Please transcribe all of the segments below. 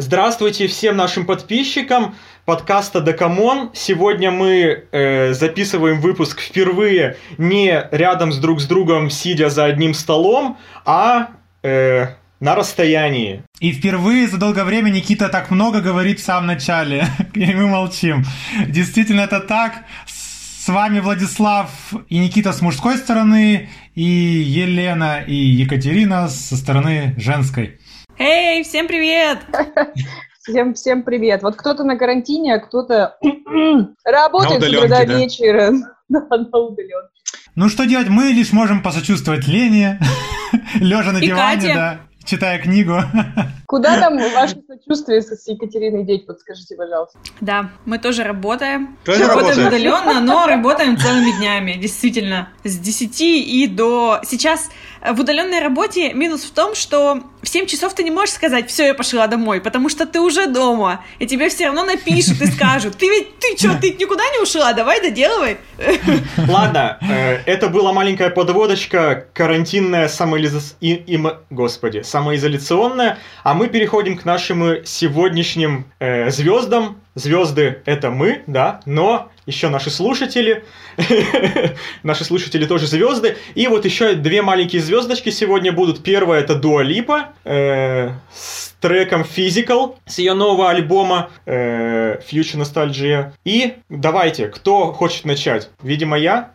Здравствуйте всем нашим подписчикам подкаста Дакамон. Сегодня мы э, записываем выпуск впервые не рядом с друг с другом, сидя за одним столом, а э, на расстоянии. И впервые за долгое время Никита так много говорит в самом начале, и мы молчим. Действительно, это так. С вами Владислав и Никита с мужской стороны, и Елена и Екатерина со стороны женской. Эй, всем привет! Всем, всем привет. Вот кто-то на карантине, а кто-то работает с утра до вечера. Да, на удаленке. Ну что делать? Мы лишь можем посочувствовать Лене, лежа на И диване, Кате. да, читая книгу. Куда там ваше сочувствие с с Екатериной деть? Вот скажите, пожалуйста. Да, мы тоже работаем. Тоже работаем удаленно, но работаем целыми днями, действительно. С 10 и до... Сейчас в удаленной работе минус в том, что в 7 часов ты не можешь сказать, все, я пошла домой, потому что ты уже дома, и тебе все равно напишут и скажут, ты ведь, ты что, ты никуда не ушла, давай доделывай. Ладно, э, это была маленькая подводочка, карантинная самоизоляционная, господи, самоизоляционная, а мы переходим к нашим сегодняшним э, звездам. Звезды это мы, да, но еще наши слушатели, наши слушатели тоже звезды. И вот еще две маленькие звездочки сегодня будут. Первая это Дуа Липа э, с треком Physical с ее нового альбома э, Future Nostalgia. И давайте, кто хочет начать? Видимо, я.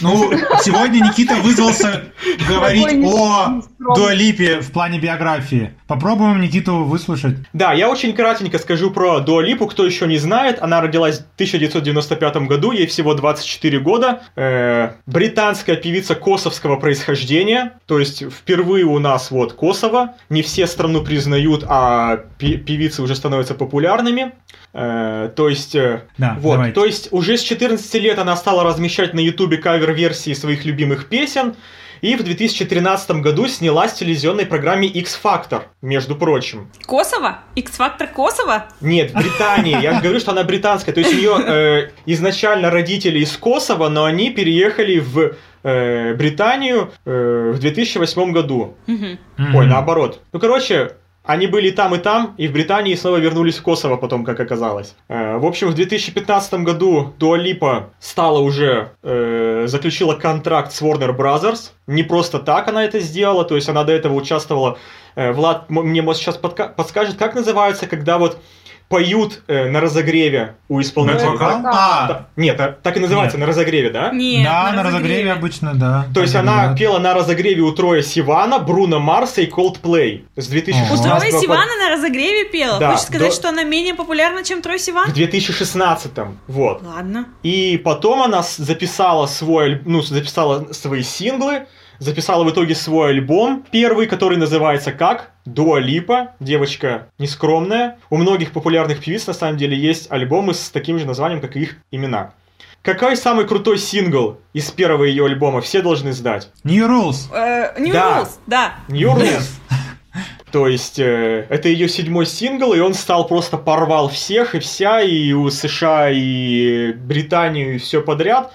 Ну, сегодня Никита вызвался говорить о. Дуалипе в плане биографии. Попробуем Никиту выслушать. Да, я очень кратенько скажу про Дуа Липу, кто еще не знает. Она родилась в 1995 году, ей всего 24 года. Э, британская певица косовского происхождения, то есть впервые у нас вот Косово. Не все страну признают, а певицы уже становятся популярными. Э, то есть, э, Да, вот, давайте. то есть уже с 14 лет она стала размещать на Ютубе кавер-версии своих любимых песен. И в 2013 году снялась в телевизионной программе X-Factor, между прочим. Косово? X-фактор Косово? Нет, в Британии. Я же говорю, что она британская. То есть у нее э, изначально родители из Косово, но они переехали в э, Британию э, в 2008 году. Мгм. Ой, наоборот. Ну, короче, они были там, и там, и в Британии снова вернулись в Косово потом, как оказалось. Э, в общем, в 2015 году Дуалипа стала уже, э, заключила контракт с Warner Brothers. Не просто так она это сделала, то есть она до этого участвовала... э, Влад мне, может, сейчас подка- подскажет, как называется, когда вот поют э, на разогреве у исполнителя. Да. А, Да, Нет, а, так и называется, Нет. на разогреве, да? Нет, да, на разогреве обычно, да. То есть она говорят. пела на разогреве у Троя Сивана, Бруно Марса и Coldplay с У 2016 Троя по- Сивана на разогреве пела? Да, Хочешь сказать, до- что она менее популярна, чем Трой Сиван? в 2016 вот. Ладно. И потом она записала свой, ну, записала свои синглы, записала в итоге свой альбом, первый, который называется как? Дуа Липа, девочка нескромная. У многих популярных певиц, на самом деле, есть альбомы с таким же названием, как и их имена. Какой самый крутой сингл из первого ее альбома? Все должны знать. New Rules. Э, New Да. Rules, да. New Rules. То есть, э, это ее седьмой сингл, и он стал просто порвал всех и вся, и у США, и Британию, и все подряд.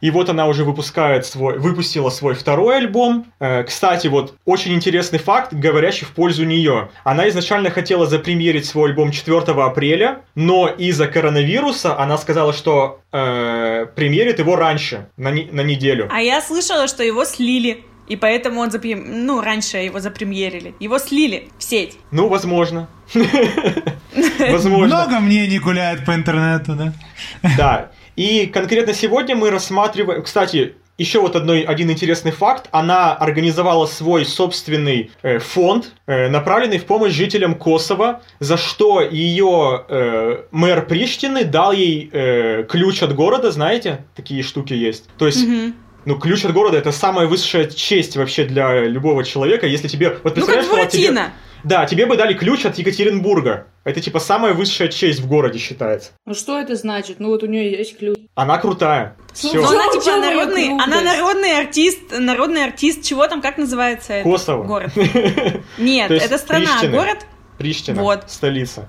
И вот она уже выпускает свой, выпустила свой второй альбом. Э, кстати, вот очень интересный факт, говорящий в пользу нее. Она изначально хотела запремьерить свой альбом 4 апреля, но из-за коронавируса она сказала, что э, премьерит его раньше, на, не- на неделю. А я слышала, что его слили. И поэтому он запрем... ну, раньше его запремьерили. Его слили в сеть. Ну, возможно. Возможно. Много мнений гуляет по интернету, да? Да. И конкретно сегодня мы рассматриваем... Кстати, еще вот одной, один интересный факт. Она организовала свой собственный э, фонд, э, направленный в помощь жителям Косово, за что ее э, мэр Приштины дал ей э, ключ от города, знаете, такие штуки есть. То есть Мгм. ну, ключ от города это самая высшая честь вообще для любого человека. Если тебе. Вот Ну, как представляешь, Влад, тебе- Буратино. Да, тебе бы дали ключ от Екатеринбурга. Это типа самая высшая честь в городе считается. Ну что это значит? Ну вот у нее есть ключ. Она крутая. Ну, Все. Ну, она типа народный, она народный артист, народный артист, чего там, как называется это? Косово. Город. Нет, это страна, город? Приштина, Вот. столица.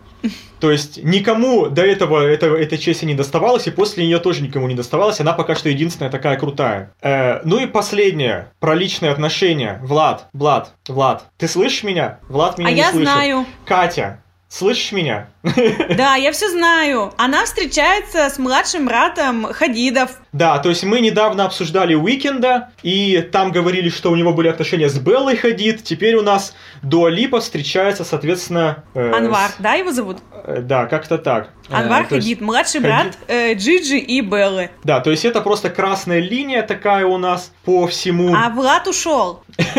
То есть никому до этого это, этой чести не доставалось, и после нее тоже никому не доставалось. Она пока что единственная такая крутая. Э, ну и последнее, про личные отношения. Влад, Влад, Влад, ты слышишь меня? Влад меня А не я слышит. знаю. Катя, Слышишь меня? Да, я все знаю. Она встречается с младшим братом Хадидов. Да, то есть мы недавно обсуждали Уикенда, и там говорили, что у него были отношения с Беллой Хадид. Теперь у нас Дуа Липа встречается, соответственно... э, Анвар, с- да, его зовут? э, да, как-то так. Э, Анвар есть- Хадид, младший Хадид. брат э, Джиджи и Беллы. Да, то есть это просто красная линия такая у нас по всему. А Влад ушел.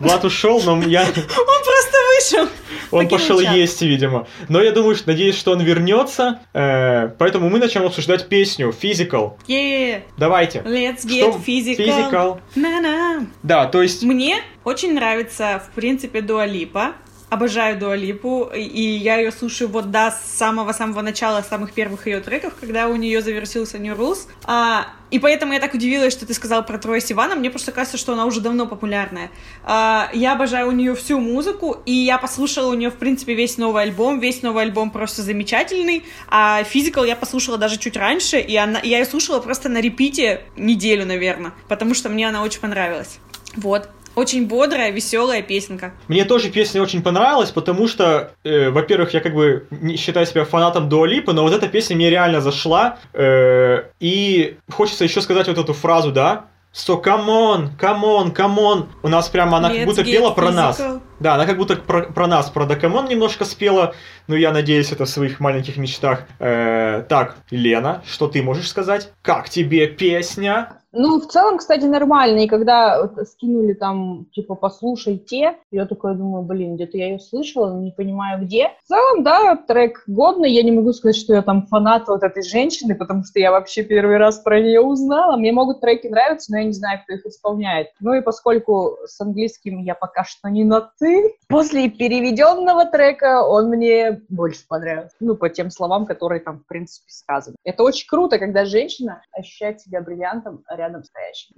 Влад ушел, но я... Он просто вышел. Он пошел есть, видимо. Но я думаю, что надеюсь, что он вернется. э, поэтому мы начнем обсуждать песню Physical. Yeah, Давайте. let's get Что? physical. Physical. На-на. Да, то есть... Мне очень нравится, в принципе, Дуалипа. Обожаю Дуалипу, и я ее слушаю вот да, с самого-самого начала, с самых первых ее треков, когда у нее завершился New Rules. А, и поэтому я так удивилась, что ты сказал про Троя Сивана. Мне просто кажется, что она уже давно популярная. А, я обожаю у нее всю музыку, и я послушала у нее, в принципе, весь новый альбом. Весь новый альбом просто замечательный. А Physical я послушала даже чуть раньше, и она, я ее слушала просто на репите неделю, наверное, потому что мне она очень понравилась. Вот. Очень бодрая, веселая песенка. Мне тоже песня очень понравилась, потому что, э, во-первых, я как бы не считаю себя фанатом Дуалипы, но вот эта песня мне реально зашла. э, и хочется еще сказать вот эту фразу, да? So come on, come on, come on. У нас прямо она как Let's будто get пела про нас. physical. Да, она как будто про, про нас, про Дакамон немножко спела. Ну, я надеюсь, это в своих маленьких мечтах. Э, так, Лена, что ты можешь сказать? Как тебе песня? Ну, в целом, кстати, нормально. И когда скинули там, типа, послушайте, я такая думаю, блин, где-то я ее слышала, но не понимаю где. В целом, да, трек годный. Я не могу сказать, что я там фанат вот этой женщины, потому что я вообще первый раз про нее узнала. Мне могут треки нравиться, но я не знаю, кто их исполняет. Ну и поскольку с английским я пока что не на «ты», после переведенного трека он мне больше понравился. Ну, по тем словам, которые там, в принципе, сказаны. Это очень круто, когда женщина ощущает себя бриллиантом рядом стоящим.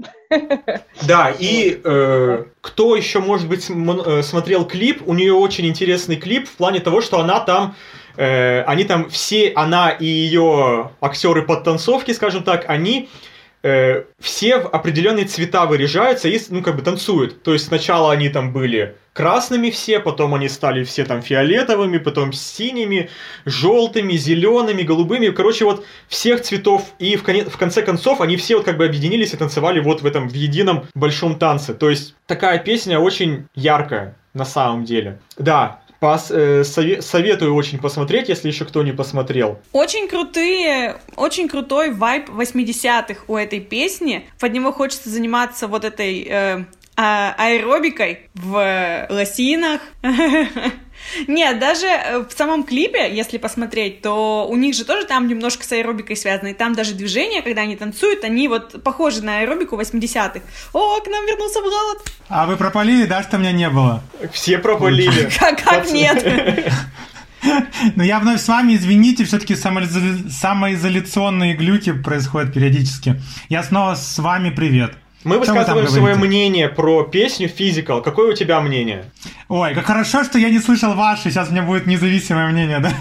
Да, и э, кто еще, может быть, э, смотрел клип, у нее очень интересный клип в плане того, что она там, э, они там все, она и ее актеры подтанцовки, скажем так, они э, все в определенные цвета выряжаются и, ну, как бы танцуют. То есть сначала они там были красными все, потом они стали все там фиолетовыми, потом синими, желтыми, зелеными, голубыми. Короче, вот всех цветов. И в, коне- в конце концов они все вот как бы объединились и танцевали вот в этом в едином большом танце. То есть такая песня очень яркая на самом деле. Да, пос- э, сове- советую очень посмотреть, если еще кто не посмотрел. Очень крутые, очень крутой вайб 80-х у этой песни. Под него хочется заниматься вот этой э, а- аэробикой в лосинах. Нет, даже э, в самом клипе, если посмотреть, то у них же тоже там немножко с аэробикой связано. И там даже движения, когда они танцуют, они вот похожи на аэробику 80-х. О, к нам вернулся Влад! А вы пропалили, да, что меня не было? Все пропалили. Как, как нет? Ну, я вновь с вами, извините, все-таки самоизоляционные глюки происходят периодически. Я снова с вами, привет. Мы Что вы высказываем свое мнение про песню Physical. Какое у тебя мнение? Ой, как хорошо, что я не слышал ваши, сейчас у меня будет независимое мнение, да?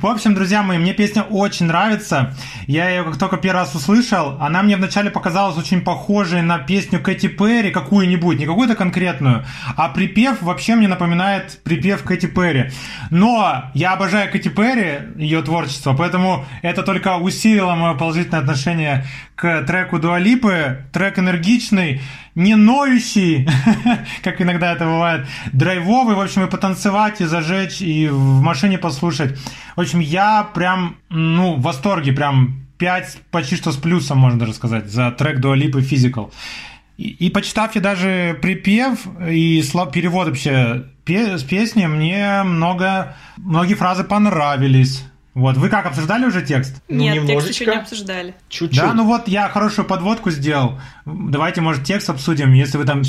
В общем, друзья мои, мне песня очень нравится. Я ее как только первый раз услышал, она мне вначале показалась очень похожей на песню Кэти Перри, какую-нибудь, не какую-то конкретную, а припев вообще мне напоминает припев Кэти Перри. Но я обожаю Кэти Перри, ее творчество, поэтому это только усилило мое положительное отношение к треку Дуалипы. Трек энергичный, не ноющий, как иногда это бывает, драйвовый, в общем, и потанцевать, и зажечь, и в машине послушать. В общем, я прям, ну, в восторге, прям 5 почти что с плюсом, можно даже сказать, за трек Дуалипы Physical. И, и почитав я даже припев и сло- перевод вообще пе- песни, мне много, многие фразы понравились. Вот, вы как, обсуждали уже текст? Ну, Нет, текст немножечко. еще не обсуждали. Чуть-чуть. Да, ну вот я хорошую подводку сделал. Давайте, может, текст обсудим, если вы там...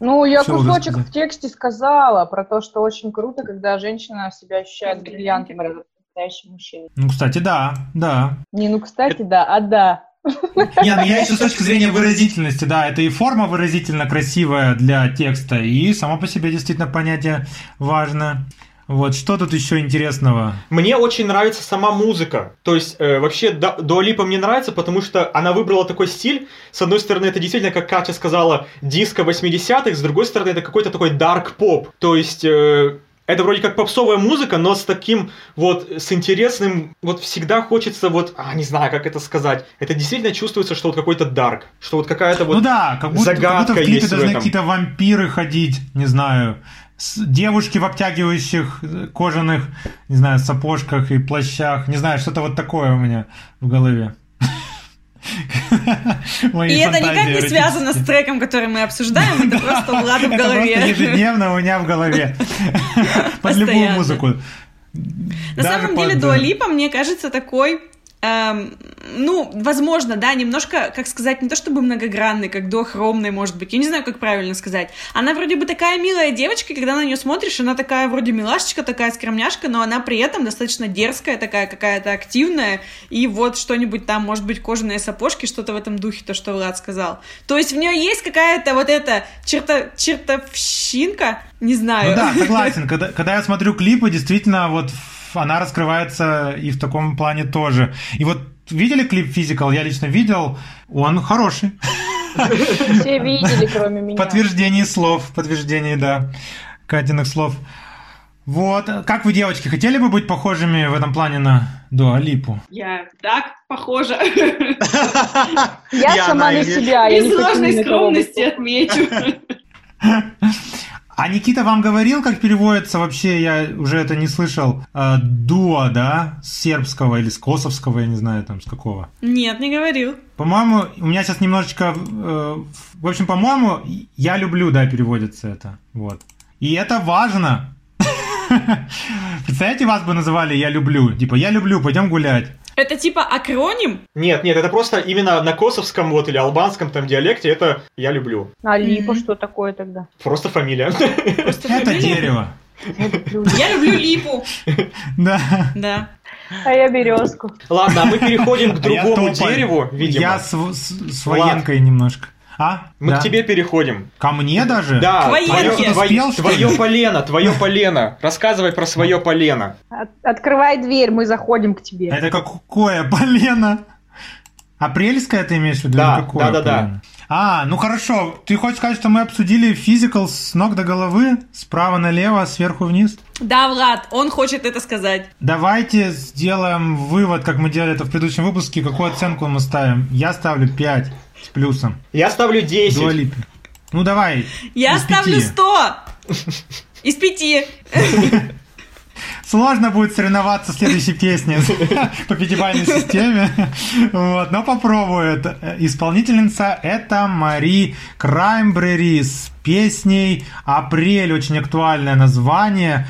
Ну, я Всё уже кусочек в тексте сказала про то, что очень круто, когда женщина себя ощущает бриллиантом рядом настоящим мужчиной. Ну, кстати, да, да. Не, ну, кстати, да, а да. Не, ну я еще с точки зрения выразительности, да, это и форма выразительно красивая для текста, и само по себе действительно понятие важно. Вот, что тут еще интересного? Мне очень нравится сама музыка. То есть, э, вообще, Да- Дуа Липа мне нравится, потому что она выбрала такой стиль. С одной стороны, это действительно, как Катя сказала, диско 80-х, с другой стороны, это какой-то такой дарк поп. То есть, э, Это вроде как попсовая музыка, но с таким вот, с интересным, вот всегда хочется вот, а, не знаю, как это сказать. Это действительно чувствуется, что вот какой-то дарк, что вот какая-то вот ну да, как будто, как загадка будто в клипе должны какие-то вампиры ходить, не знаю, девушки в обтягивающих кожаных, не знаю, сапожках и плащах, не знаю, что-то вот такое у меня в голове. Мои И это никак не связано с треком, который мы обсуждаем, это просто у Влада в Это просто голове. ежедневно у меня в голове. Под любую музыку. На самом деле э, Липа, мне кажется, такой... эм, ну, возможно, да, немножко, как сказать, не то чтобы многогранный, как дохромный, может быть, я не знаю, как правильно сказать. Она вроде бы такая милая девочка, когда на нее смотришь, она такая вроде милашечка, такая скромняшка, но она при этом достаточно дерзкая, такая какая-то активная, и вот что-нибудь там, может быть, кожаные сапожки, что-то в этом духе, то, что Влад сказал. То есть в нее есть какая-то вот эта черта, чертовщинка, не знаю. Ну да, согласен. Когда, когда я смотрю клипы, действительно, вот она раскрывается и в таком плане тоже. И вот видели клип Physical? Я лично видел. Он хороший. Все видели, кроме меня. Подтверждение слов. Подтверждение, да. Катиных слов. Вот. Как вы, девочки, хотели бы быть похожими в этом плане на Дуа Липу? Я так похожа. Я сама на себя, хочу ложной скромности отмечу. А Никита вам говорил, как переводится вообще, я уже это не слышал, э, дуа, да, с сербского или с косовского, я не знаю, там, с какого. Нет, не говорил. По-моему, у меня сейчас немножечко... э, в общем, по-моему, я люблю, да, переводится это. Вот. И это важно. Представляете, вас бы называли «я люблю». Типа «я люблю, пойдем гулять». Это типа акроним? Нет, нет, это просто именно на косовском вот или албанском там диалекте это я люблю. А липа Мгм. что такое тогда? Просто фамилия. Просто Это фамилия? дерево. Я люблю. Липу. Да. Да. А я березку. Ладно, а мы переходим к А другому дереву, видимо. Я с, с- с военкой немножко. А? Мы Да. к тебе переходим. Ко мне даже? Да, К военке. твое, полено, твое полено. Рассказывай про свое полено. От- открывай дверь, мы заходим к тебе. Это какое полено? Апрельское ты имеешь в виду? Да, какое да-да-да. полено? А, ну хорошо. Ты хочешь сказать, что мы обсудили физикал с ног до головы? Справа налево, сверху вниз? Да, Влад, он хочет это сказать. Давайте сделаем вывод, как мы делали это в предыдущем выпуске. Какую оценку мы ставим? Я ставлю 5 с плюсом. Я ставлю 10. Дуа Липе. Ну давай. Я из ставлю пяти. 100 из пяти. Сложно будет соревноваться в следующей песне по пятибалльной системе. Вот, но попробует. Исполнительница это Мари Краймбрери с песней «Апрель». Очень актуальное название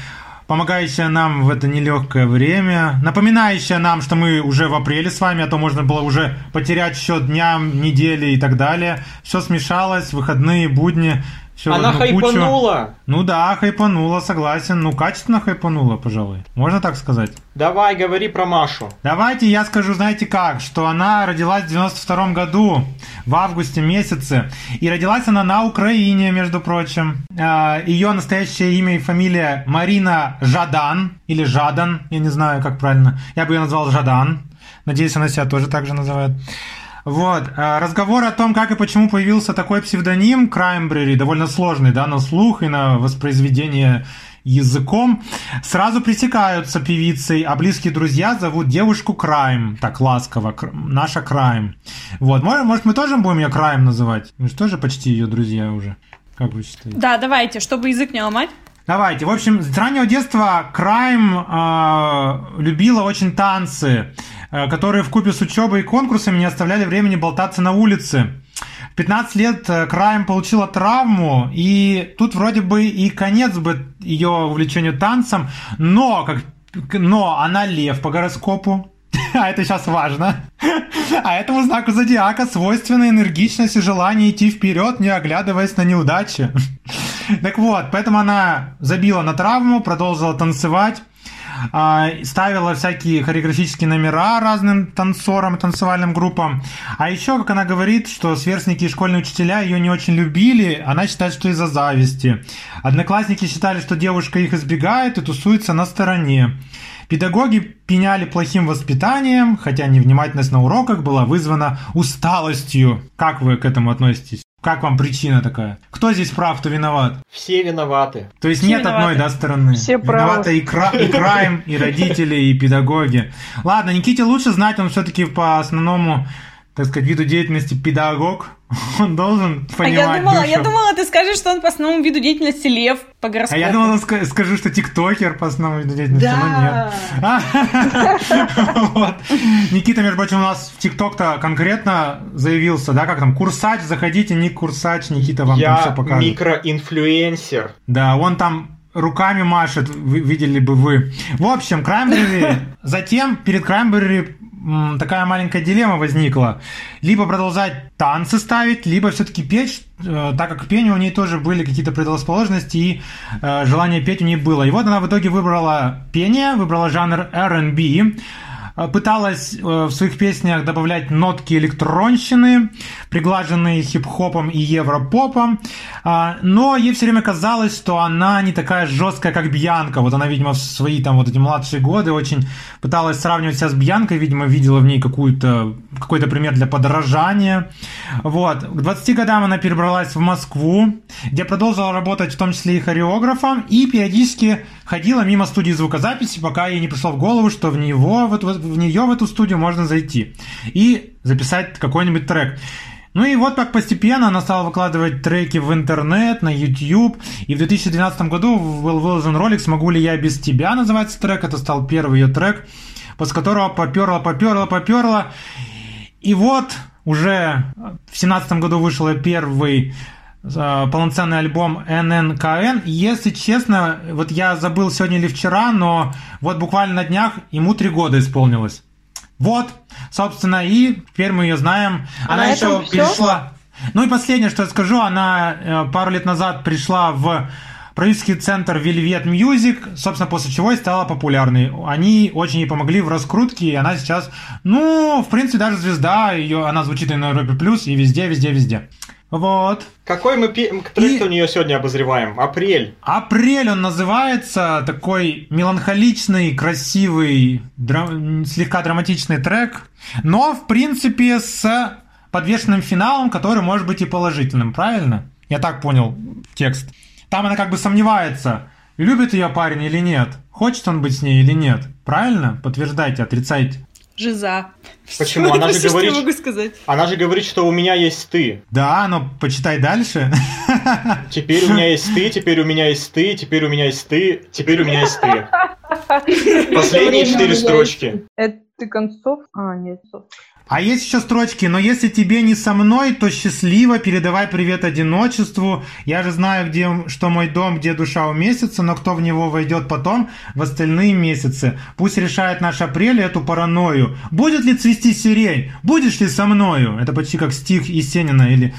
помогающая нам в это нелегкое время, напоминающая нам, что мы уже в апреле с вами, а то можно было уже потерять счет дням, недели и так далее. Все смешалось, выходные, будни, все Она хайпанула. Ну да, хайпанула, согласен. Ну, качественно хайпанула, пожалуй. Можно так сказать? Давай, говори про Машу. Давайте я скажу, знаете как, что она родилась в 92 году, в августе месяце. И родилась она на Украине, между прочим. А, Ее настоящее имя и фамилия Марина Жадан, или Жадан, я не знаю, как правильно. Я бы ее назвал Жадан. Надеюсь, она себя тоже так же называет. Вот. а, Разговор о том, как и почему появился такой псевдоним Краймбрери, довольно сложный, да, на слух и на воспроизведение языком, сразу пресекаются певицей, а близкие друзья зовут девушку Крайм, так ласково, наша Крайм. Вот, может, может, мы тоже будем ее Крайм называть? Мы же тоже почти ее друзья уже. Как вы считаете? Да, давайте, чтобы язык не ломать. Давайте. В общем, с раннего детства Крайм э, любила очень танцы, э, которые в купе с учебой и конкурсами не оставляли времени болтаться на улице. В 15 лет э, Крайм получила травму, и тут вроде бы и конец бы ее увлечению танцем, но, как, но она лев по гороскопу, а это сейчас важно. А этому знаку зодиака свойственна энергичность и желание идти вперед, не оглядываясь на неудачи. Так вот, поэтому она забила на травму, продолжила танцевать, ставила всякие хореографические номера разным танцорам танцевальным группам. А еще, как она говорит, что сверстники и школьные учителя ее не очень любили, она считает, что из-за зависти. Одноклассники считали, что девушка их избегает и тусуется на стороне. Педагоги пеняли плохим воспитанием, хотя невнимательность на уроках была вызвана усталостью. Как вы к этому относитесь? Как вам причина такая? Кто здесь прав, кто виноват? Все виноваты. То есть Все нет виноваты. одной, да, стороны? Все правы. Виноваты и, кра- и крайм, и родители, и педагоги. Ладно, Никите лучше знать, он все-таки по основному, так сказать, виду деятельности педагог. Он должен А понимать я думала, я душу. думала, ты скажешь, что он по основному виду деятельности лев по А гороскопу. я думал, ска- скажу, что тиктокер по основному виду деятельности, но нет. Да. Никита, между прочим, у нас в ТикТок-то конкретно заявился, да, как там, курсач, заходите, Ник Курсач, Никита вам там все Я покажет. микроинфлюенсер. Да, он там руками машет, вы- видели бы вы. В общем, Краймбрери, затем перед Краймбрери такая маленькая дилемма возникла. Либо продолжать танцы ставить, либо все-таки петь, э, так как к пению у нее тоже были какие-то предрасположенности и э, желание петь у нее было. И вот она в итоге выбрала пение, выбрала жанр R&B, пыталась э, в своих песнях добавлять нотки электронщины, приглаженные хип-хопом и европопом, а, но ей все время казалось, что она не такая жесткая, как Бьянка. Вот она, видимо, в свои там вот эти младшие годы очень пыталась сравнивать себя с Бьянкой, видимо, видела в ней какую-то, какой-то пример для подражания. Вот. К 20 годам она перебралась в Москву, где продолжила работать в том числе и хореографом, и периодически ходила мимо студии звукозаписи, пока ей не пришло в голову, что в, него, вот, вот в нее, в эту студию можно зайти и записать какой-нибудь трек. Ну и вот так постепенно она стала выкладывать треки в интернет, на YouTube. И в 2012 году был выложен ролик «Смогу ли я без тебя» называется трек. Это стал первый ее трек, после которого поперла, поперла, поперла. И вот уже в 2017 году вышел первый полноценный альбом ННКН. Если честно, вот я забыл сегодня или вчера, но вот буквально на днях ему три года исполнилось. Вот, собственно, и теперь мы ее знаем. А Она на еще всё? перешла. Ну и последнее, что я скажу, она э, пару лет назад пришла в продюсерский центр Velvet Music, собственно, после чего и стала популярной. Они очень ей помогли в раскрутке, и она сейчас, ну, в принципе, даже звезда, ее, она звучит и на Европе Плюс, и везде, везде, везде. Вот. Какой мы трек И- у нее сегодня обозреваем? Апрель. Апрель он называется, такой меланхоличный, красивый, дра- слегка драматичный трек, но, в принципе, с подвешенным финалом, который может быть и положительным, правильно? Я так понял текст. Там она как бы сомневается, любит ее парень или нет, хочет он быть с ней или нет. Правильно? Подтверждайте, отрицайте. Жиза. Почему? Она же что говорит- могу сказать. Она же говорит, что у меня есть ты. Да, но почитай дальше. Теперь у меня есть ты, теперь у меня есть ты, теперь у меня есть ты, теперь у меня есть ты. Последние четыре строчки. Это ты концов? А, нет. А есть еще строчки, но если тебе не со мной, то счастливо, передавай привет одиночеству. Я же знаю, где, что мой дом, где душа уместится, но кто в него войдет потом, в остальные месяцы. Пусть решает наш апрель эту паранойю. Будет ли цвести сирень? Будешь ли со мною? Это почти как стих Есенина или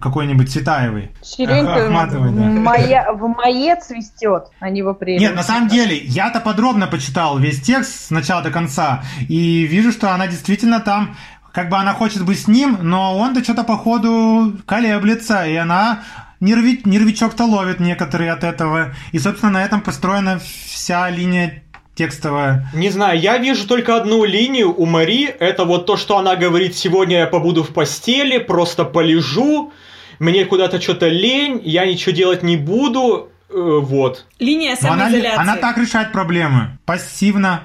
какой-нибудь Цветаевой. Сирень-то Ахматовой, да. моя, в мае цветет, а не в апреле. Нет, на самом деле, я-то подробно почитал весь текст с начала до конца, и вижу, что она действительно там, как бы она хочет быть с ним, но он-то что-то походу колеблется, и она нерви, нервичок-то ловит некоторые от этого. И, собственно, на этом построена вся линия текстовая. Не знаю, я вижу только одну линию у Мари. Это вот то, что она говорит, сегодня я побуду в постели, просто полежу, мне куда-то что-то лень, я ничего делать не буду. Э, Вот. Линия Но она, самоизоляции. она так решает проблемы. Пассивно.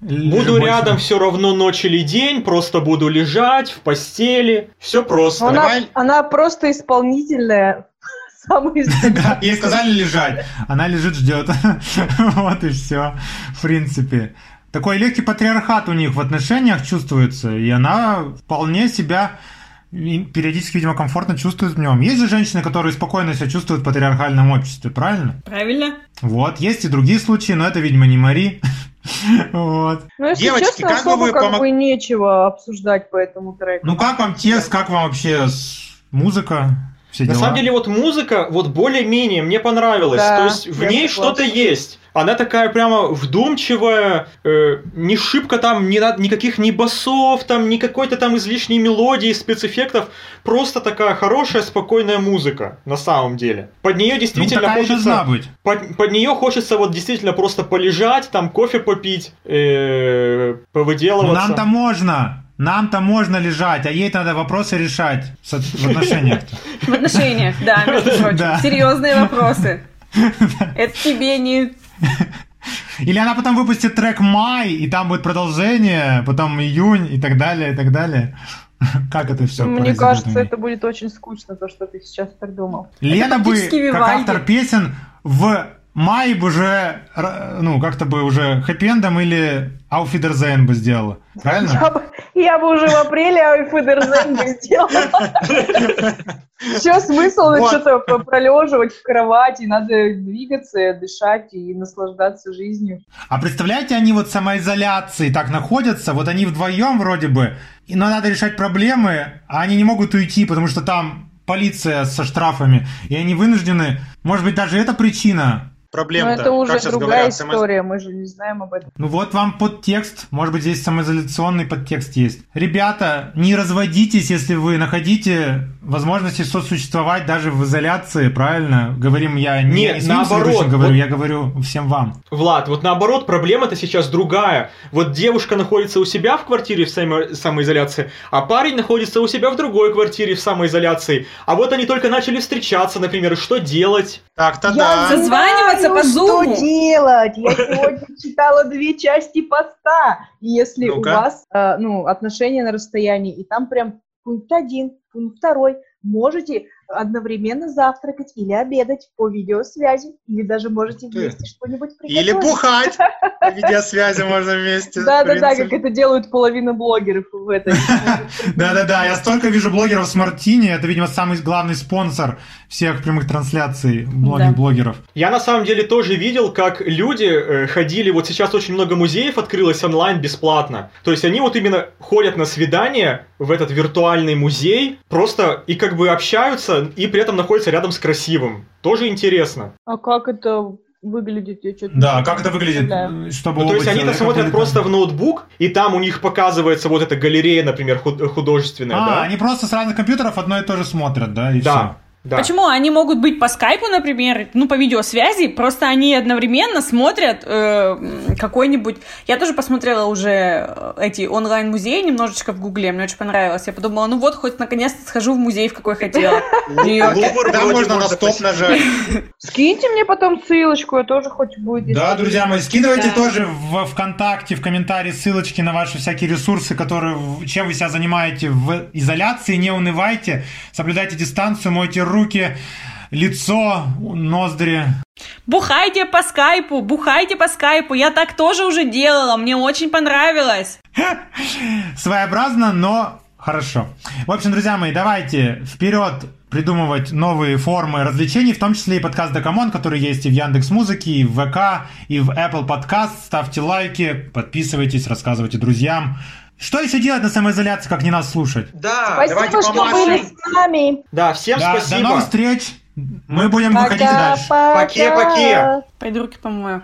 Буду Больше. рядом все равно ночь или день, просто буду лежать в постели. Все просто. Она, Давай. она просто исполнительная. Самый Да, ей сказали лежать. Она лежит, ждет. Вот и все. В принципе. Такой легкий патриархат у них в отношениях чувствуется, и она вполне себя периодически, видимо, комфортно чувствует в нем. Есть же женщины, которые спокойно себя чувствуют в патриархальном обществе, правильно? Правильно? Вот, есть и другие случаи, но это, видимо, не Мари. Вот. Ну, если Девочки, честно, как бы особо вы как помог- бы нечего обсуждать по этому треку. Ну как вам текст, как вам вообще музыка? Все На дела? самом деле, вот музыка, вот более-менее мне понравилась. Да, То есть в ней что-то есть. Она такая прямо вдумчивая, э, не шибко там ни, на- никаких ни басов, там, ни какой-то там излишней мелодии, спецэффектов. Просто такая хорошая, спокойная музыка, на самом деле. Под нее Ну, действительно должна хочется... быть. Под, под нее хочется вот действительно просто полежать, там кофе попить, э, Ну, повыделываться. нам-то можно. Нам-то можно лежать, а ей надо вопросы решать в отношениях. В отношениях, да, между прочим. Серьезные вопросы. Это тебе не... Или она потом выпустит трек «Май», и там будет продолжение, потом июнь и так далее, и так далее. Как это все Мне кажется, это будет очень скучно, то, что ты сейчас так думал. Лена бы, как автор песен, в мае бы уже, ну, как-то бы уже хэппи-эндом или Ауфидерзейн бы сделала. Правильно? Я бы, я бы уже в апреле Айфедерзен бы сделала. Все, смысл что-то пролеживать в кровати, надо двигаться, дышать и наслаждаться жизнью. А представляете, они вот в самоизоляции так находятся, вот они вдвоем вроде бы, но надо решать проблемы, а они не могут уйти, потому что там полиция со штрафами, и они вынуждены, может быть, даже это причина. Но Проблема-то, это уже как сейчас другая говорят, история, мы же не знаем об этом. Ну вот вам подтекст, может быть, здесь самоизоляционный подтекст есть. Ребята, не разводитесь, если вы находите возможности сосуществовать даже в изоляции, правильно? Говорим я не, Нет, не своим наоборот, говорю, вот- я говорю всем вам. Влад, вот наоборот, проблема-то сейчас другая. Вот девушка находится у себя в квартире в само- самоизоляции, а парень находится у себя в другой квартире в самоизоляции. А вот они только начали встречаться, например, что делать? Так-то Я да. Созваниваться знаю, по что Зуму. делать. Я сегодня читала две части поста. И Если у Ну-ка. вас э, ну, отношения на расстоянии, и там прям пункт один, пункт второй, можете одновременно завтракать или обедать по видеосвязи, или даже можете вместе что-нибудь Или приготовить. бухать. По видеосвязи можно вместе. Да-да-да, как это делают половина блогеров в этой. Да-да-да, я столько вижу блогеров с Мартини, это, видимо, самый главный спонсор всех прямых трансляций блогеров. Я на самом деле тоже видел, как люди э, ходили, вот сейчас очень много музеев открылось онлайн бесплатно. То есть они вот именно ходят на свидание в этот виртуальный музей, просто и как бы общаются, и при этом находятся рядом с красивым. Тоже интересно. А как это выглядит? Я чё-то Да, не как это выглядит, представляю. чтобы Ну, то есть они-то смотрят просто в ноутбук, и там у них показывается вот эта галерея, например, худ- художественная, А, да? они просто с разных компьютеров одно и то же смотрят, да, и Да, да. Почему? Они могут быть по скайпу, например, ну, по видеосвязи, просто они одновременно смотрят э, какой-нибудь... Я тоже посмотрела уже э, эти онлайн-музеи немножечко в Гугле, мне очень понравилось. Я подумала, ну вот, хоть наконец-то схожу в музей, в какой хотела. Да, можно на стоп нажать. Скиньте мне потом ссылочку, я тоже хоть будет. Да, друзья мои, скидывайте тоже в ВКонтакте, в комментарии ссылочки на ваши всякие ресурсы, которые, чем вы себя занимаете в изоляции. Не унывайте, соблюдайте дистанцию, мойте руки, лицо, ноздри. Бухайте по скайпу, бухайте по скайпу. Я так тоже уже делала, мне очень понравилось. Своеобразно, но хорошо. В общем, друзья мои, давайте вперед придумывать новые формы развлечений, в том числе и подкаст Дакамон, который есть и в Яндекс Музыке, и в ВК, и в Apple Podcast. Ставьте лайки, подписывайтесь, рассказывайте друзьям. Что еще делать на самоизоляции, как не нас слушать? Да, Спасибо, давайте что помашем. были с нами. Да, всем Да, спасибо. До новых встреч. Мы будем выходить Пока, дальше. пока. Поке-поке. Пойду руки помою.